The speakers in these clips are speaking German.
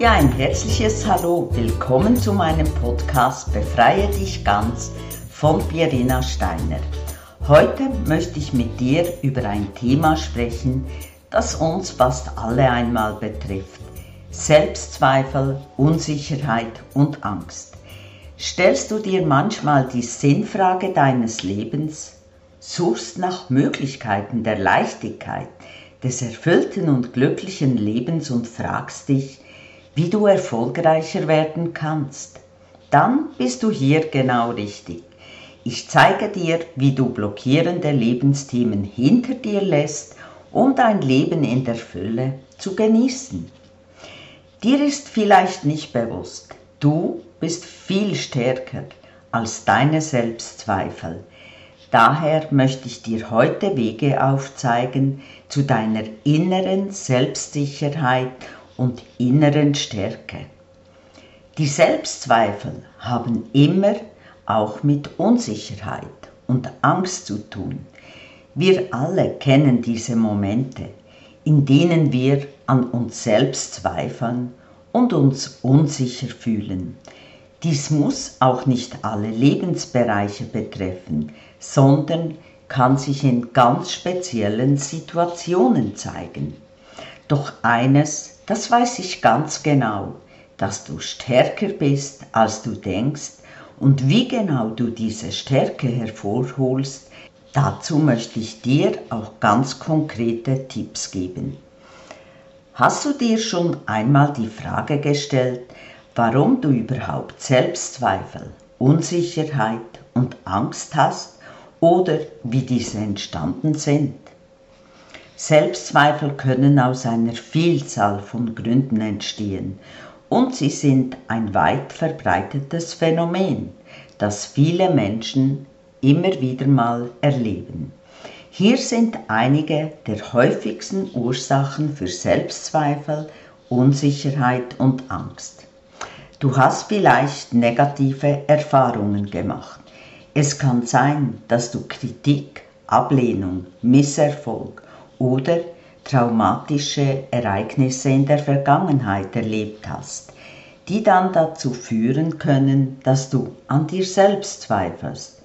Ja, ein herzliches Hallo. Willkommen zu meinem Podcast Befreie dich ganz von Pierina Steiner. Heute möchte ich mit dir über ein Thema sprechen, das uns fast alle einmal betrifft. Selbstzweifel, Unsicherheit und Angst. Stellst du dir manchmal die Sinnfrage deines Lebens? Suchst nach Möglichkeiten der Leichtigkeit, des erfüllten und glücklichen Lebens und fragst dich, wie du erfolgreicher werden kannst, dann bist du hier genau richtig. Ich zeige dir, wie du blockierende Lebensthemen hinter dir lässt, um dein Leben in der Fülle zu genießen. Dir ist vielleicht nicht bewusst, du bist viel stärker als deine Selbstzweifel. Daher möchte ich dir heute Wege aufzeigen zu deiner inneren Selbstsicherheit und inneren Stärke. Die Selbstzweifel haben immer auch mit Unsicherheit und Angst zu tun. Wir alle kennen diese Momente, in denen wir an uns selbst zweifeln und uns unsicher fühlen. Dies muss auch nicht alle Lebensbereiche betreffen, sondern kann sich in ganz speziellen Situationen zeigen. Doch eines das weiß ich ganz genau, dass du stärker bist, als du denkst und wie genau du diese Stärke hervorholst, dazu möchte ich dir auch ganz konkrete Tipps geben. Hast du dir schon einmal die Frage gestellt, warum du überhaupt Selbstzweifel, Unsicherheit und Angst hast oder wie diese entstanden sind? Selbstzweifel können aus einer Vielzahl von Gründen entstehen und sie sind ein weit verbreitetes Phänomen, das viele Menschen immer wieder mal erleben. Hier sind einige der häufigsten Ursachen für Selbstzweifel, Unsicherheit und Angst. Du hast vielleicht negative Erfahrungen gemacht. Es kann sein, dass du Kritik, Ablehnung, Misserfolg oder traumatische Ereignisse in der Vergangenheit erlebt hast, die dann dazu führen können, dass du an dir selbst zweifelst.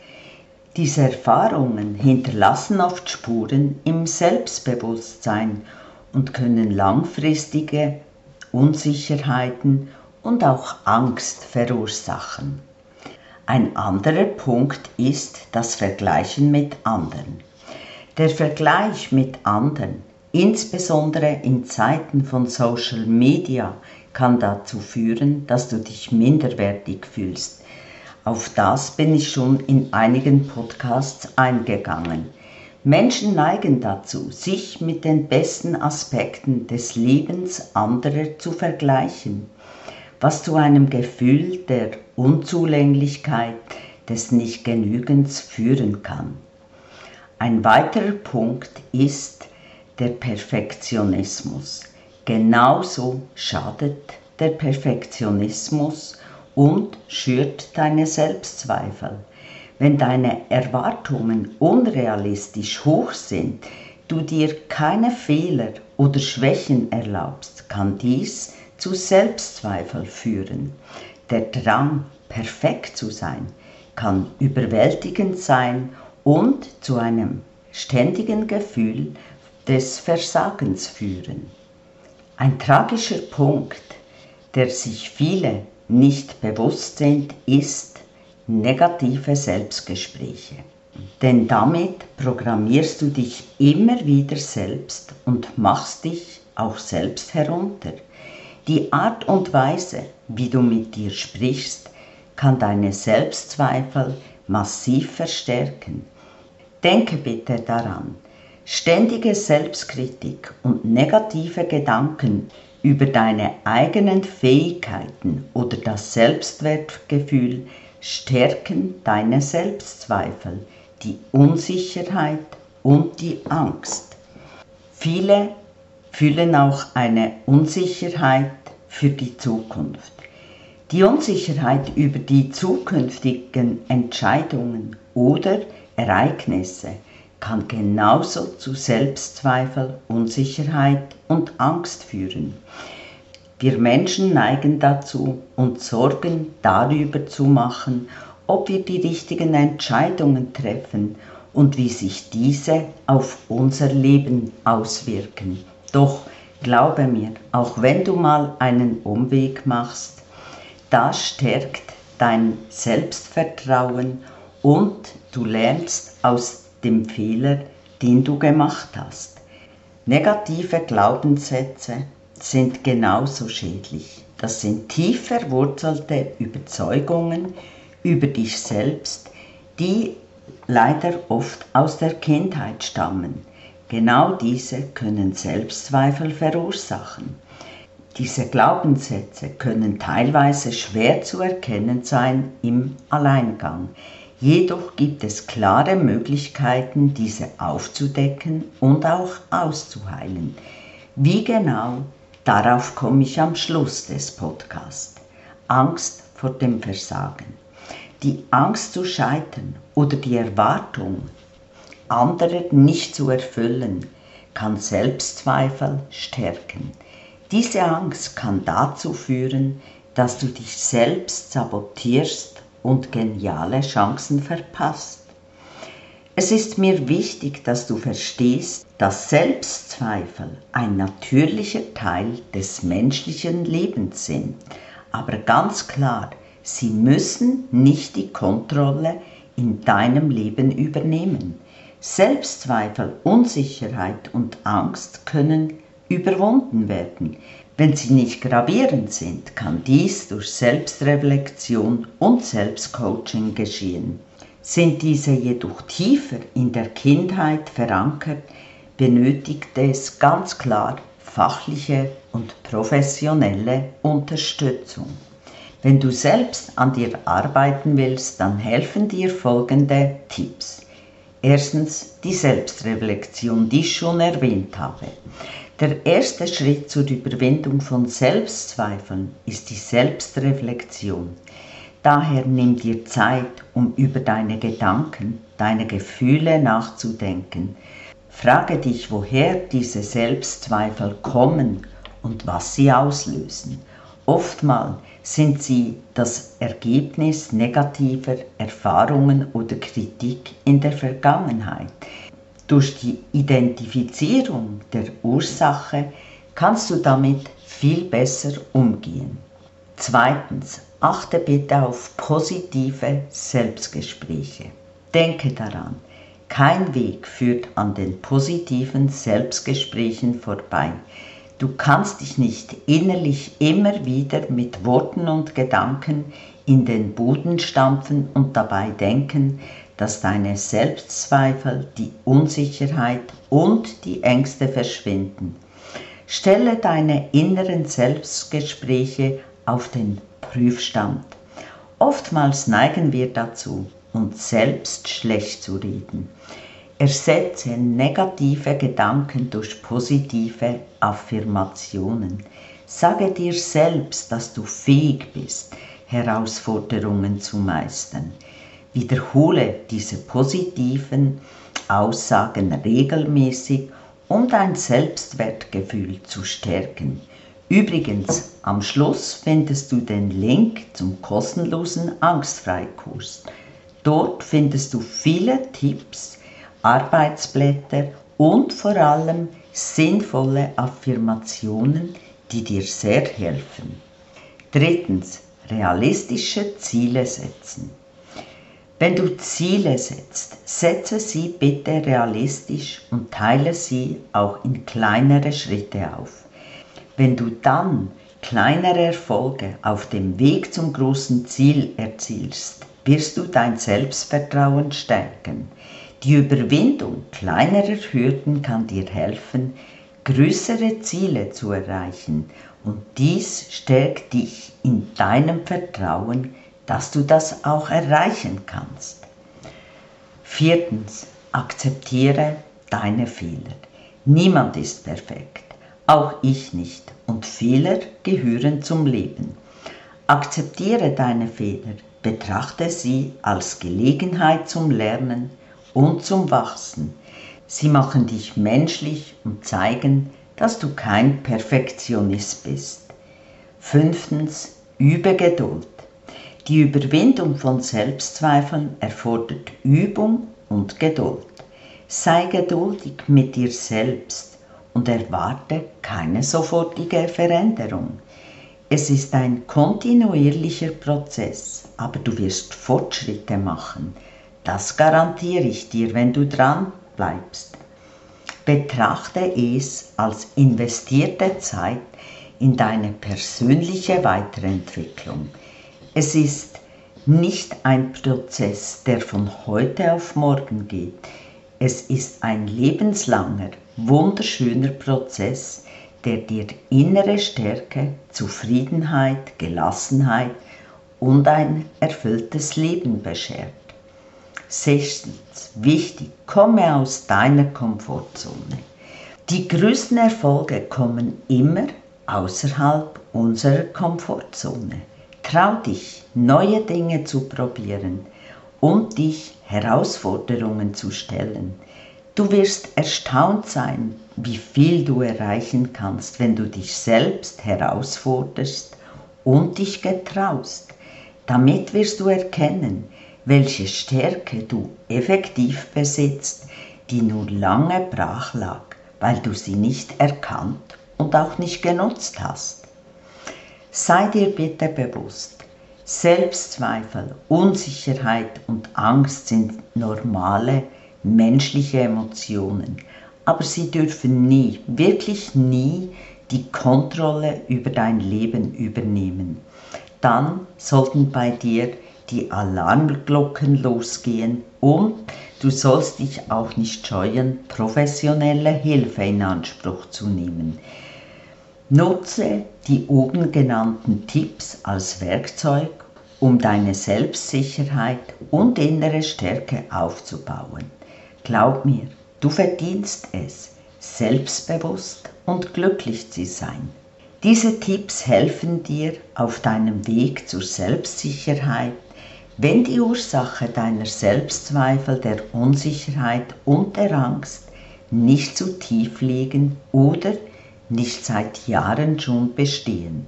Diese Erfahrungen hinterlassen oft Spuren im Selbstbewusstsein und können langfristige Unsicherheiten und auch Angst verursachen. Ein anderer Punkt ist das Vergleichen mit anderen. Der Vergleich mit anderen, insbesondere in Zeiten von Social Media, kann dazu führen, dass du dich minderwertig fühlst. Auf das bin ich schon in einigen Podcasts eingegangen. Menschen neigen dazu, sich mit den besten Aspekten des Lebens anderer zu vergleichen, was zu einem Gefühl der Unzulänglichkeit, des Nichtgenügens führen kann. Ein weiterer Punkt ist der Perfektionismus. Genauso schadet der Perfektionismus und schürt deine Selbstzweifel. Wenn deine Erwartungen unrealistisch hoch sind, du dir keine Fehler oder Schwächen erlaubst, kann dies zu Selbstzweifel führen. Der Drang, perfekt zu sein, kann überwältigend sein und zu einem ständigen Gefühl des Versagens führen. Ein tragischer Punkt, der sich viele nicht bewusst sind, ist negative Selbstgespräche. Denn damit programmierst du dich immer wieder selbst und machst dich auch selbst herunter. Die Art und Weise, wie du mit dir sprichst, kann deine Selbstzweifel massiv verstärken. Denke bitte daran, ständige Selbstkritik und negative Gedanken über deine eigenen Fähigkeiten oder das Selbstwertgefühl stärken deine Selbstzweifel, die Unsicherheit und die Angst. Viele fühlen auch eine Unsicherheit für die Zukunft. Die Unsicherheit über die zukünftigen Entscheidungen oder Ereignisse kann genauso zu Selbstzweifel, Unsicherheit und Angst führen. Wir Menschen neigen dazu, uns Sorgen darüber zu machen, ob wir die richtigen Entscheidungen treffen und wie sich diese auf unser Leben auswirken. Doch glaube mir, auch wenn du mal einen Umweg machst, das stärkt dein Selbstvertrauen und du lernst aus dem Fehler, den du gemacht hast. Negative Glaubenssätze sind genauso schädlich. Das sind tief verwurzelte Überzeugungen über dich selbst, die leider oft aus der Kindheit stammen. Genau diese können Selbstzweifel verursachen. Diese Glaubenssätze können teilweise schwer zu erkennen sein im Alleingang. Jedoch gibt es klare Möglichkeiten, diese aufzudecken und auch auszuheilen. Wie genau, darauf komme ich am Schluss des Podcasts. Angst vor dem Versagen. Die Angst zu scheitern oder die Erwartung, andere nicht zu erfüllen, kann Selbstzweifel stärken. Diese Angst kann dazu führen, dass du dich selbst sabotierst und geniale Chancen verpasst. Es ist mir wichtig, dass du verstehst, dass Selbstzweifel ein natürlicher Teil des menschlichen Lebens sind. Aber ganz klar, sie müssen nicht die Kontrolle in deinem Leben übernehmen. Selbstzweifel, Unsicherheit und Angst können überwunden werden. Wenn sie nicht gravierend sind, kann dies durch Selbstreflexion und Selbstcoaching geschehen. Sind diese jedoch tiefer in der Kindheit verankert, benötigt es ganz klar fachliche und professionelle Unterstützung. Wenn du selbst an dir arbeiten willst, dann helfen dir folgende Tipps. Erstens die Selbstreflexion, die ich schon erwähnt habe. Der erste Schritt zur Überwindung von Selbstzweifeln ist die Selbstreflexion. Daher nimm dir Zeit, um über deine Gedanken, deine Gefühle nachzudenken. Frage dich, woher diese Selbstzweifel kommen und was sie auslösen. Oftmals sind sie das Ergebnis negativer Erfahrungen oder Kritik in der Vergangenheit. Durch die Identifizierung der Ursache kannst du damit viel besser umgehen. Zweitens, achte bitte auf positive Selbstgespräche. Denke daran, kein Weg führt an den positiven Selbstgesprächen vorbei. Du kannst dich nicht innerlich immer wieder mit Worten und Gedanken in den Boden stampfen und dabei denken, dass deine Selbstzweifel, die Unsicherheit und die Ängste verschwinden. Stelle deine inneren Selbstgespräche auf den Prüfstand. Oftmals neigen wir dazu, uns selbst schlecht zu reden. Ersetze negative Gedanken durch positive Affirmationen. Sage dir selbst, dass du fähig bist, Herausforderungen zu meistern. Wiederhole diese positiven Aussagen regelmäßig, um dein Selbstwertgefühl zu stärken. Übrigens, am Schluss findest du den Link zum kostenlosen Angstfreikurs. Dort findest du viele Tipps, Arbeitsblätter und vor allem sinnvolle Affirmationen, die dir sehr helfen. Drittens, realistische Ziele setzen. Wenn du Ziele setzt, setze sie bitte realistisch und teile sie auch in kleinere Schritte auf. Wenn du dann kleinere Erfolge auf dem Weg zum großen Ziel erzielst, wirst du dein Selbstvertrauen stärken. Die Überwindung kleinerer Hürden kann dir helfen, größere Ziele zu erreichen und dies stärkt dich in deinem Vertrauen dass du das auch erreichen kannst. Viertens, akzeptiere deine Fehler. Niemand ist perfekt, auch ich nicht, und Fehler gehören zum Leben. Akzeptiere deine Fehler, betrachte sie als Gelegenheit zum Lernen und zum Wachsen. Sie machen dich menschlich und zeigen, dass du kein Perfektionist bist. Fünftens, übe Geduld. Die Überwindung von Selbstzweifeln erfordert Übung und Geduld. Sei geduldig mit dir selbst und erwarte keine sofortige Veränderung. Es ist ein kontinuierlicher Prozess, aber du wirst Fortschritte machen. Das garantiere ich dir, wenn du dran bleibst. Betrachte es als investierte Zeit in deine persönliche Weiterentwicklung. Es ist nicht ein Prozess, der von heute auf morgen geht. Es ist ein lebenslanger, wunderschöner Prozess, der dir innere Stärke, Zufriedenheit, Gelassenheit und ein erfülltes Leben beschert. Sechstens, wichtig, komme aus deiner Komfortzone. Die größten Erfolge kommen immer außerhalb unserer Komfortzone. Trau dich, neue Dinge zu probieren und dich Herausforderungen zu stellen. Du wirst erstaunt sein, wie viel du erreichen kannst, wenn du dich selbst herausforderst und dich getraust. Damit wirst du erkennen, welche Stärke du effektiv besitzt, die nur lange brach lag, weil du sie nicht erkannt und auch nicht genutzt hast. Sei dir bitte bewusst, Selbstzweifel, Unsicherheit und Angst sind normale menschliche Emotionen, aber sie dürfen nie, wirklich nie die Kontrolle über dein Leben übernehmen. Dann sollten bei dir die Alarmglocken losgehen und du sollst dich auch nicht scheuen, professionelle Hilfe in Anspruch zu nehmen. Nutze die oben genannten Tipps als Werkzeug, um deine Selbstsicherheit und innere Stärke aufzubauen. Glaub mir, du verdienst es, selbstbewusst und glücklich zu sein. Diese Tipps helfen dir auf deinem Weg zur Selbstsicherheit, wenn die Ursache deiner Selbstzweifel, der Unsicherheit und der Angst nicht zu tief liegen oder nicht seit Jahren schon bestehen.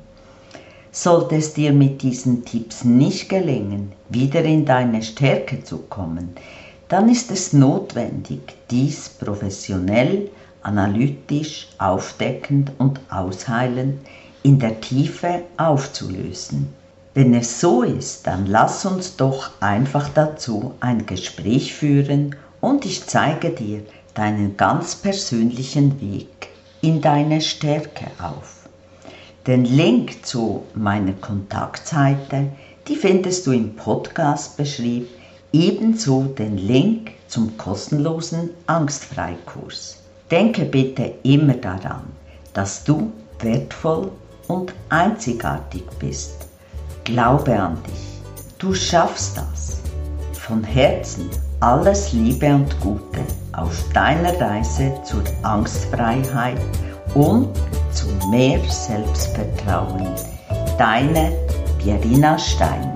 Sollte es dir mit diesen Tipps nicht gelingen, wieder in deine Stärke zu kommen, dann ist es notwendig, dies professionell, analytisch, aufdeckend und ausheilend in der Tiefe aufzulösen. Wenn es so ist, dann lass uns doch einfach dazu ein Gespräch führen und ich zeige dir deinen ganz persönlichen Weg in deine Stärke auf. Den Link zu meiner Kontaktseite, die findest du im Podcast beschrieben, ebenso den Link zum kostenlosen Angstfreikurs. Denke bitte immer daran, dass du wertvoll und einzigartig bist. Glaube an dich. Du schaffst das. Von Herzen alles Liebe und Gute auf deiner Reise zur Angstfreiheit und zu mehr Selbstvertrauen. Deine Pierina Stein.